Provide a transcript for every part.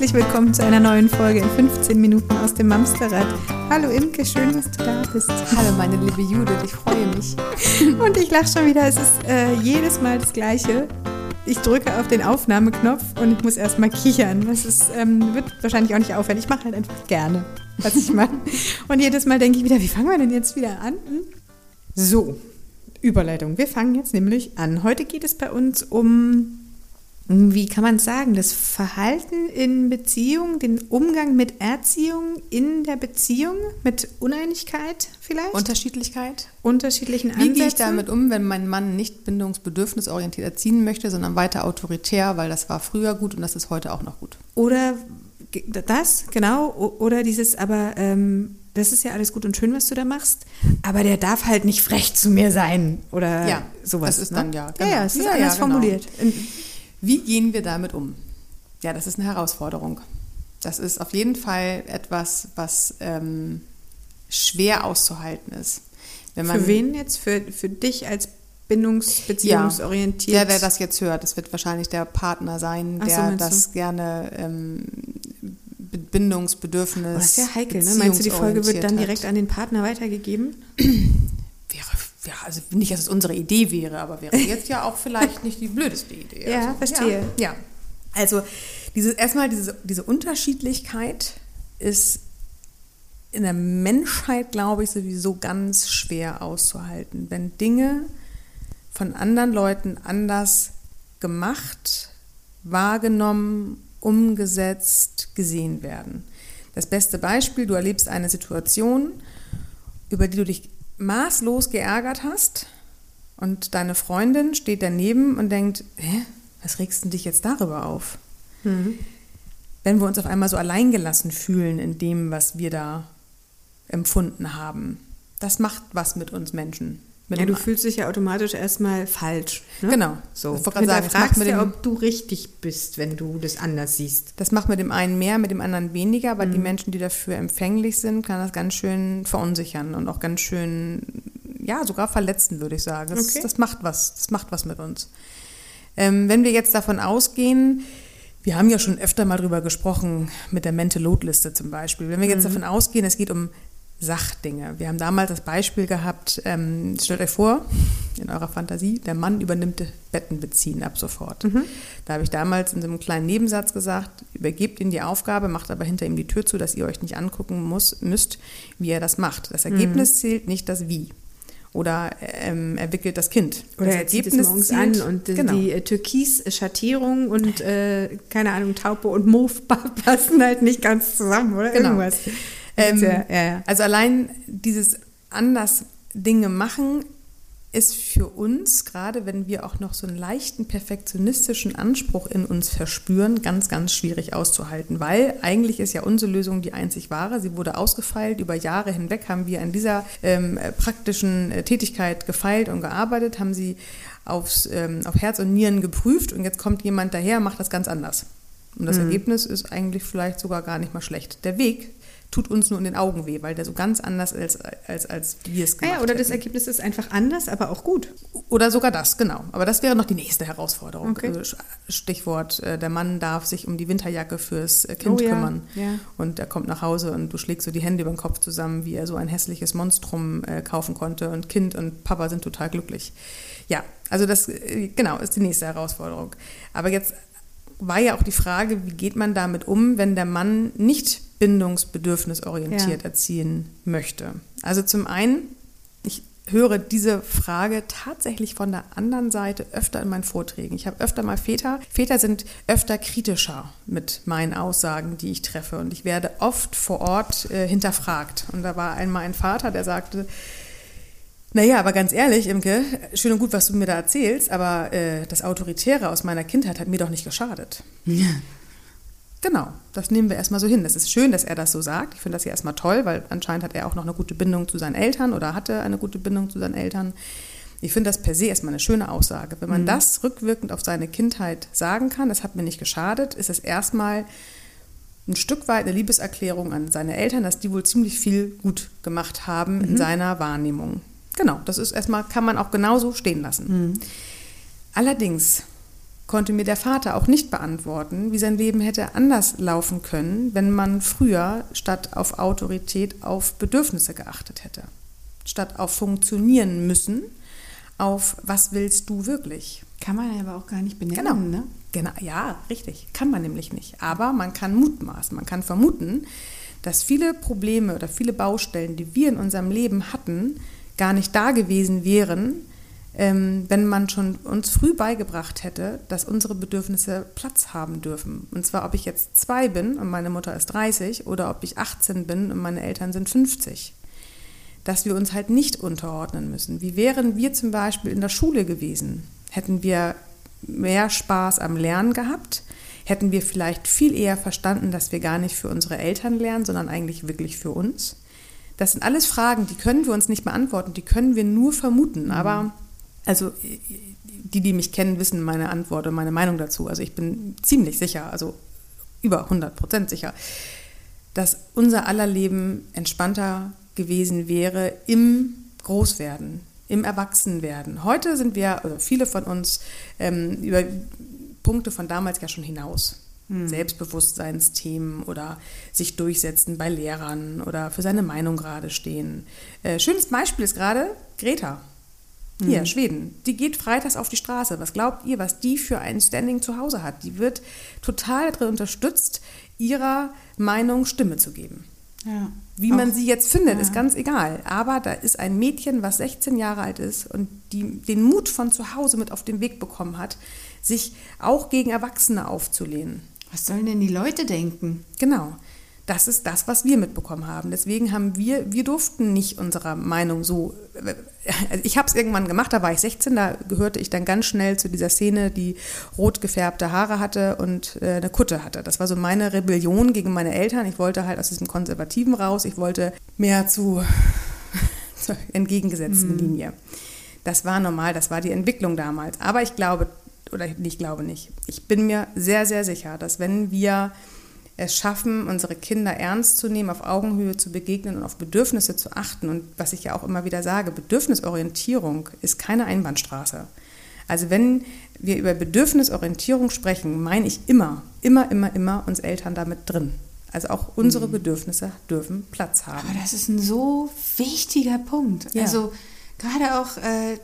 Herzlich willkommen zu einer neuen Folge in 15 Minuten aus dem Mamsterrad. Hallo Imke, schön, dass du da bist. Hallo meine liebe Judith, ich freue mich. Und ich lache schon wieder, es ist äh, jedes Mal das Gleiche. Ich drücke auf den Aufnahmeknopf und ich muss erstmal kichern. Das ist, ähm, wird wahrscheinlich auch nicht aufhören. Ich mache halt einfach gerne, was ich mache. Und jedes Mal denke ich wieder, wie fangen wir denn jetzt wieder an? So, Überleitung. Wir fangen jetzt nämlich an. Heute geht es bei uns um wie kann man sagen, das Verhalten in Beziehung, den Umgang mit Erziehung in der Beziehung, mit Uneinigkeit vielleicht? Unterschiedlichkeit. Unterschiedlichen Ansätzen. Wie gehe ich damit um, wenn mein Mann nicht bindungsbedürfnisorientiert erziehen möchte, sondern weiter autoritär, weil das war früher gut und das ist heute auch noch gut? Oder das, genau, oder dieses, aber ähm, das ist ja alles gut und schön, was du da machst, aber der darf halt nicht frech zu mir sein oder ja, sowas. Das ist ne? dann ja, genau. Ja, ja, es ist ja, anders ja, genau. formuliert. Wie gehen wir damit um? Ja, das ist eine Herausforderung. Das ist auf jeden Fall etwas, was ähm, schwer auszuhalten ist. für wen jetzt? Für, für dich als bindungsbeziehungsorientiert? Ja, der, der das jetzt hört. Das wird wahrscheinlich der Partner sein, der so, das du? gerne ähm, Bindungsbedürfnis. Oh, das ist ja heikel, ne? Meinst du, die Folge wird dann direkt an den Partner weitergegeben? ja, also nicht, dass es unsere Idee wäre, aber wäre jetzt ja auch vielleicht nicht die blödeste Idee. Ja, also, verstehe. Ja, ja. also diese, erstmal diese, diese Unterschiedlichkeit ist in der Menschheit, glaube ich, sowieso ganz schwer auszuhalten. Wenn Dinge von anderen Leuten anders gemacht, wahrgenommen, umgesetzt, gesehen werden. Das beste Beispiel, du erlebst eine Situation, über die du dich maßlos geärgert hast und deine Freundin steht daneben und denkt, hä, was regst du dich jetzt darüber auf? Mhm. Wenn wir uns auf einmal so alleingelassen fühlen in dem, was wir da empfunden haben, das macht was mit uns Menschen. Ja, du fühlst dich ja automatisch erstmal falsch. Ne? Genau. So. Ich fragst mit dem, ob du richtig bist, wenn du das anders siehst. Das macht mit dem einen mehr, mit dem anderen weniger, aber mhm. die Menschen, die dafür empfänglich sind, kann das ganz schön verunsichern und auch ganz schön, ja, sogar verletzen, würde ich sagen. Das, okay. das macht was. Das macht was mit uns. Ähm, wenn wir jetzt davon ausgehen, wir haben ja schon öfter mal drüber gesprochen, mit der Mental Load Liste zum Beispiel. Wenn wir jetzt mhm. davon ausgehen, es geht um Sachdinge. Wir haben damals das Beispiel gehabt, ähm, stellt euch vor, in eurer Fantasie, der Mann übernimmt Bettenbeziehen ab sofort. Mhm. Da habe ich damals in so einem kleinen Nebensatz gesagt, übergebt ihm die Aufgabe, macht aber hinter ihm die Tür zu, dass ihr euch nicht angucken muss, müsst, wie er das macht. Das Ergebnis mhm. zählt, nicht das Wie. Oder ähm, er wickelt das Kind. Oder das er Ergebnis zieht es morgens zählt, an und genau. die äh, Türkis-Schattierung und, äh, keine Ahnung, Taupe und Move passen halt nicht ganz zusammen, oder? Genau. Irgendwas. Ähm, ja, ja. Also allein dieses anders Dinge machen ist für uns, gerade wenn wir auch noch so einen leichten perfektionistischen Anspruch in uns verspüren, ganz, ganz schwierig auszuhalten, weil eigentlich ist ja unsere Lösung die einzig wahre. Sie wurde ausgefeilt. Über Jahre hinweg haben wir an dieser ähm, praktischen äh, Tätigkeit gefeilt und gearbeitet, haben sie aufs, ähm, auf Herz und Nieren geprüft und jetzt kommt jemand daher, macht das ganz anders. Und das mhm. Ergebnis ist eigentlich vielleicht sogar gar nicht mal schlecht. Der Weg tut uns nur in den Augen weh, weil der so ganz anders ist, als, als, als wir es gemacht haben. Ja, oder hätten. das Ergebnis ist einfach anders, aber auch gut. Oder sogar das, genau. Aber das wäre noch die nächste Herausforderung. Okay. Also Stichwort, äh, der Mann darf sich um die Winterjacke fürs äh, Kind oh, ja. kümmern. Ja. Und er kommt nach Hause und du schlägst so die Hände über den Kopf zusammen, wie er so ein hässliches Monstrum äh, kaufen konnte. Und Kind und Papa sind total glücklich. Ja, also das, genau, ist die nächste Herausforderung. Aber jetzt war ja auch die Frage, wie geht man damit um, wenn der Mann nicht bindungsbedürfnisorientiert ja. erziehen möchte. Also zum einen, ich höre diese Frage tatsächlich von der anderen Seite öfter in meinen Vorträgen. Ich habe öfter mal Väter. Väter sind öfter kritischer mit meinen Aussagen, die ich treffe. Und ich werde oft vor Ort äh, hinterfragt. Und da war einmal ein Vater, der sagte, naja, aber ganz ehrlich, Imke, schön und gut, was du mir da erzählst, aber äh, das Autoritäre aus meiner Kindheit hat mir doch nicht geschadet. Ja. Genau, das nehmen wir erstmal so hin. Das ist schön, dass er das so sagt. Ich finde das ja erstmal toll, weil anscheinend hat er auch noch eine gute Bindung zu seinen Eltern oder hatte eine gute Bindung zu seinen Eltern. Ich finde das per se erstmal eine schöne Aussage. Wenn man mhm. das rückwirkend auf seine Kindheit sagen kann, das hat mir nicht geschadet, ist es erstmal ein Stück weit eine Liebeserklärung an seine Eltern, dass die wohl ziemlich viel gut gemacht haben mhm. in seiner Wahrnehmung. Genau, das ist erstmal, kann man auch genauso stehen lassen. Mhm. Allerdings konnte mir der Vater auch nicht beantworten, wie sein Leben hätte anders laufen können, wenn man früher statt auf Autorität auf Bedürfnisse geachtet hätte. Statt auf funktionieren müssen, auf was willst du wirklich. Kann man aber auch gar nicht benennen, genau. ne? Genau, ja, richtig. Kann man nämlich nicht. Aber man kann mutmaßen, man kann vermuten, dass viele Probleme oder viele Baustellen, die wir in unserem Leben hatten, gar nicht da gewesen wären, wenn man schon uns früh beigebracht hätte, dass unsere Bedürfnisse Platz haben dürfen. Und zwar, ob ich jetzt zwei bin und meine Mutter ist 30 oder ob ich 18 bin und meine Eltern sind 50. Dass wir uns halt nicht unterordnen müssen. Wie wären wir zum Beispiel in der Schule gewesen? Hätten wir mehr Spaß am Lernen gehabt? Hätten wir vielleicht viel eher verstanden, dass wir gar nicht für unsere Eltern lernen, sondern eigentlich wirklich für uns? Das sind alles Fragen, die können wir uns nicht beantworten, die können wir nur vermuten. Mhm. Aber also die, die mich kennen, wissen meine Antwort und meine Meinung dazu. Also ich bin ziemlich sicher, also über 100 Prozent sicher, dass unser aller Leben entspannter gewesen wäre im Großwerden, im Erwachsenwerden. Heute sind wir, also viele von uns, ähm, über Punkte von damals ja schon hinaus. Hm. Selbstbewusstseinsthemen oder sich durchsetzen bei Lehrern oder für seine Meinung gerade stehen. Äh, schönes Beispiel ist gerade Greta. Hier, mhm. Schweden. Die geht freitags auf die Straße. Was glaubt ihr, was die für ein Standing zu Hause hat? Die wird total darin unterstützt, ihrer Meinung Stimme zu geben. Ja. Wie auch, man sie jetzt findet, ja. ist ganz egal. Aber da ist ein Mädchen, was 16 Jahre alt ist und die den Mut von zu Hause mit auf den Weg bekommen hat, sich auch gegen Erwachsene aufzulehnen. Was sollen denn die Leute denken? Genau. Das ist das, was wir mitbekommen haben. Deswegen haben wir, wir durften nicht unserer Meinung so. Also ich habe es irgendwann gemacht, da war ich 16, da gehörte ich dann ganz schnell zu dieser Szene, die rot gefärbte Haare hatte und äh, eine Kutte hatte. Das war so meine Rebellion gegen meine Eltern. Ich wollte halt aus diesem Konservativen raus. Ich wollte mehr zu, zur entgegengesetzten mhm. Linie. Das war normal, das war die Entwicklung damals. Aber ich glaube, oder ich glaube nicht, ich bin mir sehr, sehr sicher, dass wenn wir es schaffen, unsere Kinder ernst zu nehmen, auf Augenhöhe zu begegnen und auf Bedürfnisse zu achten. Und was ich ja auch immer wieder sage, Bedürfnisorientierung ist keine Einbahnstraße. Also wenn wir über Bedürfnisorientierung sprechen, meine ich immer, immer, immer, immer uns Eltern damit drin. Also auch unsere mhm. Bedürfnisse dürfen Platz haben. Aber das ist ein so wichtiger Punkt. Ja. Also gerade auch äh,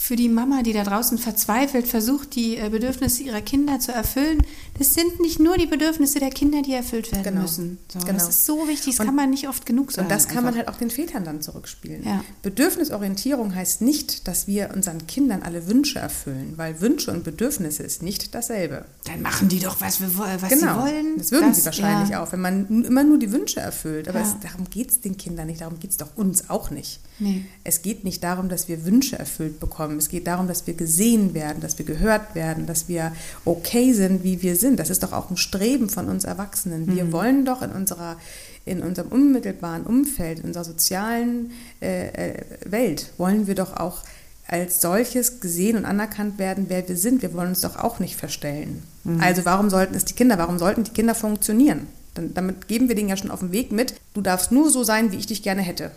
für die Mama, die da draußen verzweifelt versucht, die äh, Bedürfnisse ihrer Kinder zu erfüllen, das sind nicht nur die Bedürfnisse der Kinder, die erfüllt werden genau. müssen. So, genau. Das ist so wichtig, das und, kann man nicht oft genug sagen. Und das kann einfach. man halt auch den Vätern dann zurückspielen. Ja. Bedürfnisorientierung heißt nicht, dass wir unseren Kindern alle Wünsche erfüllen, weil Wünsche und Bedürfnisse ist nicht dasselbe. Dann machen die doch, was, wir, was genau. sie wollen. Das würden das, sie wahrscheinlich ja. auch, wenn man immer nur die Wünsche erfüllt. Aber ja. es, darum geht es den Kindern nicht, darum geht es doch uns auch nicht. Nee. Es geht nicht darum, dass wir Wünsche erfüllt bekommen. Es geht darum, dass wir gesehen werden, dass wir gehört werden, dass wir okay sind, wie wir sind. Das ist doch auch ein Streben von uns Erwachsenen. Wir mhm. wollen doch in unserer in unserem unmittelbaren Umfeld, in unserer sozialen äh, äh, Welt, wollen wir doch auch als solches gesehen und anerkannt werden, wer wir sind. Wir wollen uns doch auch nicht verstellen. Mhm. Also warum sollten es die Kinder, warum sollten die Kinder funktionieren? Dann, damit geben wir denen ja schon auf den Weg mit, du darfst nur so sein, wie ich dich gerne hätte.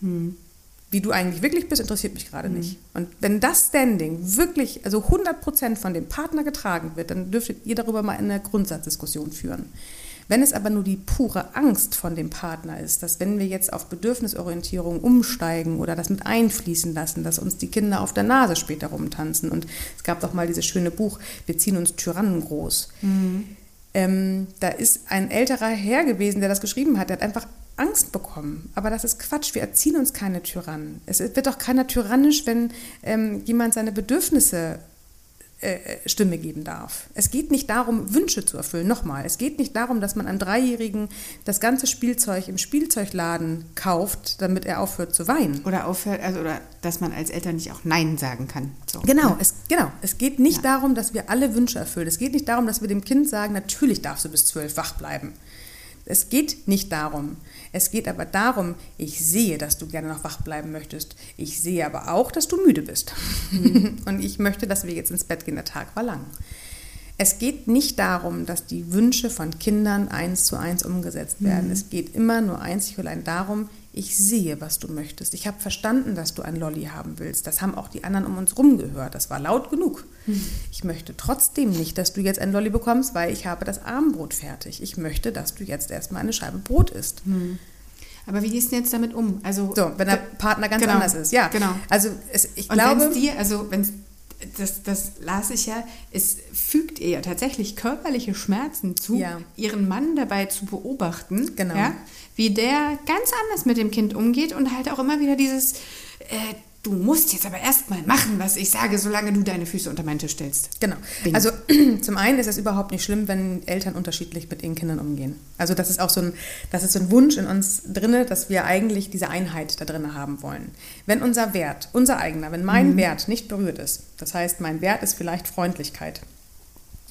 Hm. Wie du eigentlich wirklich bist, interessiert mich gerade hm. nicht. Und wenn das Standing wirklich, also 100 Prozent von dem Partner getragen wird, dann dürftet ihr darüber mal eine Grundsatzdiskussion führen. Wenn es aber nur die pure Angst von dem Partner ist, dass wenn wir jetzt auf Bedürfnisorientierung umsteigen oder das mit einfließen lassen, dass uns die Kinder auf der Nase später rumtanzen. Und es gab doch mal dieses schöne Buch, wir ziehen uns Tyrannen groß. Mhm. Ähm, da ist ein älterer Herr gewesen, der das geschrieben hat. Der hat einfach Angst bekommen. Aber das ist Quatsch. Wir erziehen uns keine Tyrannen. Es wird doch keiner tyrannisch, wenn ähm, jemand seine Bedürfnisse äh, äh, Stimme geben darf. Es geht nicht darum, Wünsche zu erfüllen. Nochmal, es geht nicht darum, dass man einem Dreijährigen das ganze Spielzeug im Spielzeugladen kauft, damit er aufhört zu weinen. Oder aufhört, also oder dass man als Eltern nicht auch Nein sagen kann. So. Genau, es, genau. Es geht nicht ja. darum, dass wir alle Wünsche erfüllen. Es geht nicht darum, dass wir dem Kind sagen, natürlich darfst du bis zwölf wach bleiben. Es geht nicht darum. Es geht aber darum, ich sehe, dass du gerne noch wach bleiben möchtest. Ich sehe aber auch, dass du müde bist. Mhm. Und ich möchte, dass wir jetzt ins Bett gehen. Der Tag war lang. Es geht nicht darum, dass die Wünsche von Kindern eins zu eins umgesetzt werden. Mhm. Es geht immer nur einzig und allein darum, ich sehe, was du möchtest. Ich habe verstanden, dass du ein Lolli haben willst. Das haben auch die anderen um uns rum gehört. Das war laut genug. Hm. Ich möchte trotzdem nicht, dass du jetzt ein Lolli bekommst, weil ich habe das Abendbrot fertig. Ich möchte, dass du jetzt erstmal eine Scheibe Brot isst. Hm. Aber wie gehst du jetzt damit um? Also, so, wenn der Partner ganz genau, anders ist, ja. Genau. Also es, ich Und glaube. dir, also wenn das, das las ich ja, es fügt ihr ja tatsächlich körperliche Schmerzen zu, ja. ihren Mann dabei zu beobachten, genau. ja, wie der ganz anders mit dem Kind umgeht und halt auch immer wieder dieses, äh, du musst jetzt aber erstmal machen, was ich sage, solange du deine Füße unter meinen Tisch stellst. Genau. Bing. Also zum einen ist es überhaupt nicht schlimm, wenn Eltern unterschiedlich mit ihren Kindern umgehen. Also das ist auch so ein, das ist so ein Wunsch in uns drinne, dass wir eigentlich diese Einheit da drin haben wollen. Wenn unser Wert, unser eigener, wenn mein mhm. Wert nicht berührt ist, das heißt, mein Wert ist vielleicht Freundlichkeit,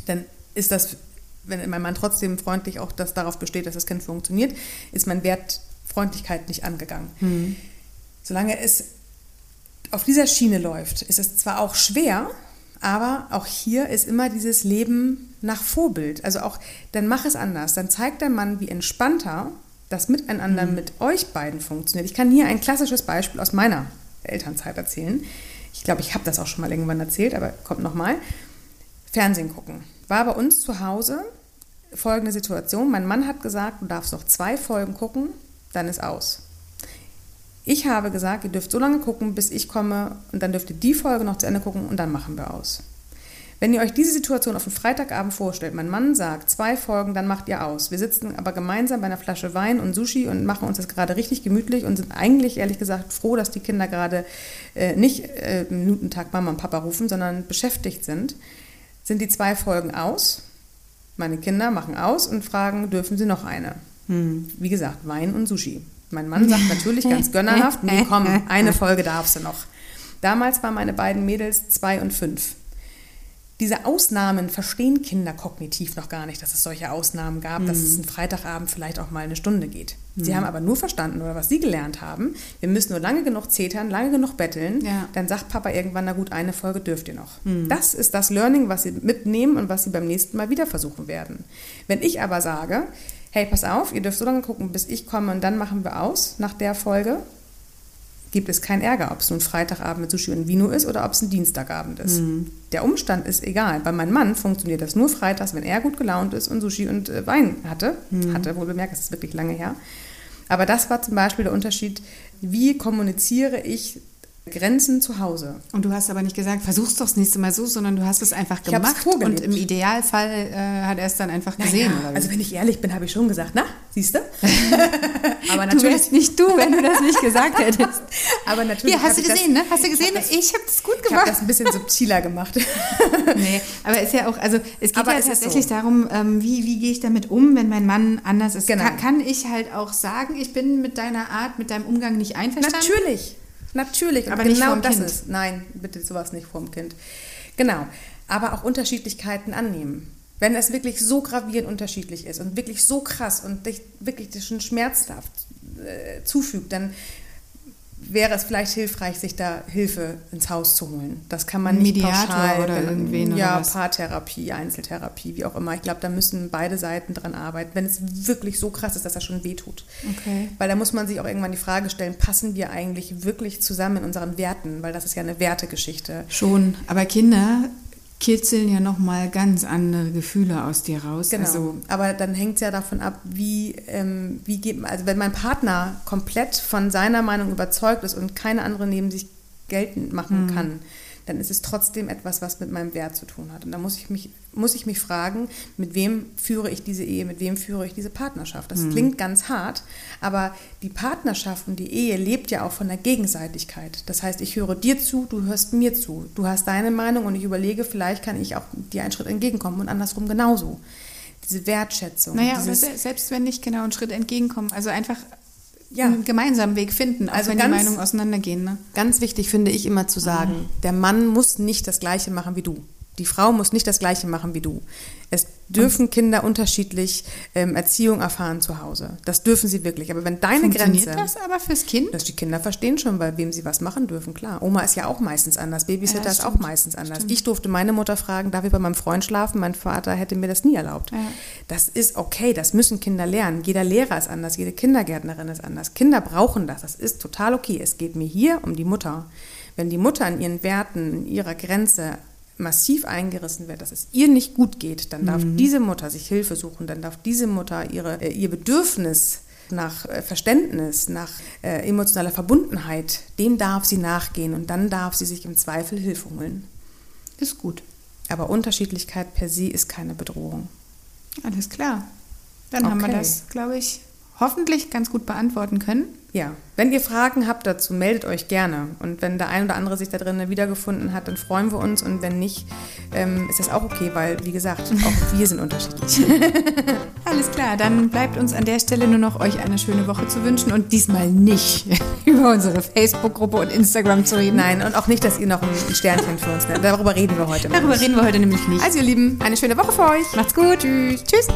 dann ist das, wenn mein Mann trotzdem freundlich auch das darauf besteht, dass das Kind funktioniert, ist mein Wert Freundlichkeit nicht angegangen. Mhm. Solange es auf dieser Schiene läuft, ist es zwar auch schwer, aber auch hier ist immer dieses Leben nach Vorbild. Also auch, dann mach es anders. Dann zeigt der Mann, wie entspannter das Miteinander mhm. mit euch beiden funktioniert. Ich kann hier ein klassisches Beispiel aus meiner Elternzeit erzählen. Ich glaube, ich habe das auch schon mal irgendwann erzählt, aber kommt nochmal. Fernsehen gucken. War bei uns zu Hause folgende Situation. Mein Mann hat gesagt, du darfst noch zwei Folgen gucken, dann ist aus. Ich habe gesagt, ihr dürft so lange gucken, bis ich komme und dann dürft ihr die Folge noch zu Ende gucken und dann machen wir aus. Wenn ihr euch diese Situation auf einen Freitagabend vorstellt, mein Mann sagt, zwei Folgen, dann macht ihr aus. Wir sitzen aber gemeinsam bei einer Flasche Wein und Sushi und machen uns das gerade richtig gemütlich und sind eigentlich, ehrlich gesagt, froh, dass die Kinder gerade äh, nicht äh, Minutentag Mama und Papa rufen, sondern beschäftigt sind, sind die zwei Folgen aus. Meine Kinder machen aus und fragen, dürfen sie noch eine? Hm. Wie gesagt, Wein und Sushi. Mein Mann sagt natürlich ganz gönnerhaft, nee, komm, eine Folge darfst du noch. Damals waren meine beiden Mädels zwei und fünf. Diese Ausnahmen verstehen Kinder kognitiv noch gar nicht, dass es solche Ausnahmen gab, mhm. dass es mhm. ein Freitagabend vielleicht auch mal eine Stunde geht. Sie mhm. haben aber nur verstanden, oder was sie gelernt haben, wir müssen nur lange genug zetern, lange genug betteln, ja. dann sagt Papa irgendwann, na gut, eine Folge dürft ihr noch. Mhm. Das ist das Learning, was sie mitnehmen und was sie beim nächsten Mal wieder versuchen werden. Wenn ich aber sage, hey, pass auf, ihr dürft so lange gucken, bis ich komme und dann machen wir aus nach der Folge, gibt es keinen Ärger, ob es nun Freitagabend mit Sushi und Vino ist oder ob es ein Dienstagabend ist. Mhm. Der Umstand ist egal. Bei meinem Mann funktioniert das nur freitags, wenn er gut gelaunt ist und Sushi und äh, Wein hatte. Mhm. Hatte wohl bemerkt, das ist wirklich lange her. Aber das war zum Beispiel der Unterschied, wie kommuniziere ich Grenzen zu Hause. Und du hast aber nicht gesagt, versuch's doch das nächste Mal so, sondern du hast es einfach gemacht und im Idealfall äh, hat er es dann einfach gesehen. Naja, also wenn ich ehrlich bin, habe ich schon gesagt, na, siehst du? aber natürlich du wärst nicht du, wenn du das nicht gesagt hättest. aber natürlich. Hier, hast du gesehen, das, ne? Hast du gesehen? Ich habe hab das gut gemacht. Ich habe das ein bisschen subtiler gemacht. nee, aber ist ja auch, also es geht aber ja tatsächlich so. darum, ähm, wie, wie gehe ich damit um, wenn mein Mann anders ist. Genau. Kann, kann ich halt auch sagen, ich bin mit deiner Art, mit deinem Umgang nicht einverstanden? Natürlich. Natürlich, aber genau das kind. ist. Nein, bitte sowas nicht vorm Kind. Genau. Aber auch Unterschiedlichkeiten annehmen. Wenn es wirklich so gravierend unterschiedlich ist und wirklich so krass und dich wirklich schon schmerzhaft äh, zufügt, dann wäre es vielleicht hilfreich, sich da Hilfe ins Haus zu holen. Das kann man nicht Mediator pauschal, oder irgendwen ja, oder was? Paartherapie, Einzeltherapie, wie auch immer. Ich glaube, da müssen beide Seiten dran arbeiten, wenn es wirklich so krass ist, dass das schon wehtut. Okay. Weil da muss man sich auch irgendwann die Frage stellen, passen wir eigentlich wirklich zusammen in unseren Werten? Weil das ist ja eine Wertegeschichte. Schon, aber Kinder kitzeln ja nochmal ganz andere Gefühle aus dir raus. Genau. Also, aber dann hängt es ja davon ab, wie, ähm, wie geht also wenn mein Partner komplett von seiner Meinung überzeugt ist und keine andere neben sich geltend machen mhm. kann, dann ist es trotzdem etwas, was mit meinem Wert zu tun hat. Und da muss ich mich, muss ich mich fragen, mit wem führe ich diese Ehe, mit wem führe ich diese Partnerschaft. Das mhm. klingt ganz hart, aber die Partnerschaft und die Ehe lebt ja auch von der Gegenseitigkeit. Das heißt, ich höre dir zu, du hörst mir zu. Du hast deine Meinung und ich überlege, vielleicht kann ich auch dir einen Schritt entgegenkommen und andersrum genauso. Diese Wertschätzung. Naja, aber selbst wenn nicht genau einen Schritt entgegenkommen, also einfach ja. einen gemeinsamen Weg finden, also wenn ganz, die Meinungen auseinandergehen. Ne? Ganz wichtig finde ich immer zu sagen, mhm. der Mann muss nicht das Gleiche machen wie du. Die Frau muss nicht das Gleiche machen wie du. Es dürfen und Kinder unterschiedlich ähm, Erziehung erfahren zu Hause. Das dürfen sie wirklich. Aber wenn deine Funktioniert Grenze. das aber fürs Kind? Dass die Kinder verstehen schon, bei wem sie was machen dürfen, klar. Oma ist ja auch meistens anders. Babysitter ja, ist auch meistens anders. Stimmt. Ich durfte meine Mutter fragen, darf ich bei meinem Freund schlafen? Mein Vater hätte mir das nie erlaubt. Ja. Das ist okay, das müssen Kinder lernen. Jeder Lehrer ist anders, jede Kindergärtnerin ist anders. Kinder brauchen das. Das ist total okay. Es geht mir hier um die Mutter. Wenn die Mutter an ihren Werten, in ihrer Grenze massiv eingerissen wird, dass es ihr nicht gut geht, dann darf mhm. diese Mutter sich Hilfe suchen, dann darf diese Mutter ihre, äh, ihr Bedürfnis nach äh, Verständnis, nach äh, emotionaler Verbundenheit, dem darf sie nachgehen und dann darf sie sich im Zweifel Hilfe holen. Ist gut. Aber Unterschiedlichkeit per se ist keine Bedrohung. Alles klar. Dann okay. haben wir das, glaube ich, hoffentlich ganz gut beantworten können. Ja, wenn ihr Fragen habt dazu, meldet euch gerne. Und wenn der ein oder andere sich da drin wiedergefunden hat, dann freuen wir uns. Und wenn nicht, ähm, ist das auch okay, weil, wie gesagt, auch wir sind unterschiedlich. Alles klar, dann bleibt uns an der Stelle nur noch euch eine schöne Woche zu wünschen und diesmal nicht über unsere Facebook-Gruppe und Instagram zu reden. Nein, und auch nicht, dass ihr noch ein Sternchen für uns nennt. Darüber reden wir heute. Darüber reden wir heute nämlich nicht. Also, ihr Lieben, eine schöne Woche für euch. Macht's gut. Tschüss. Tschüss.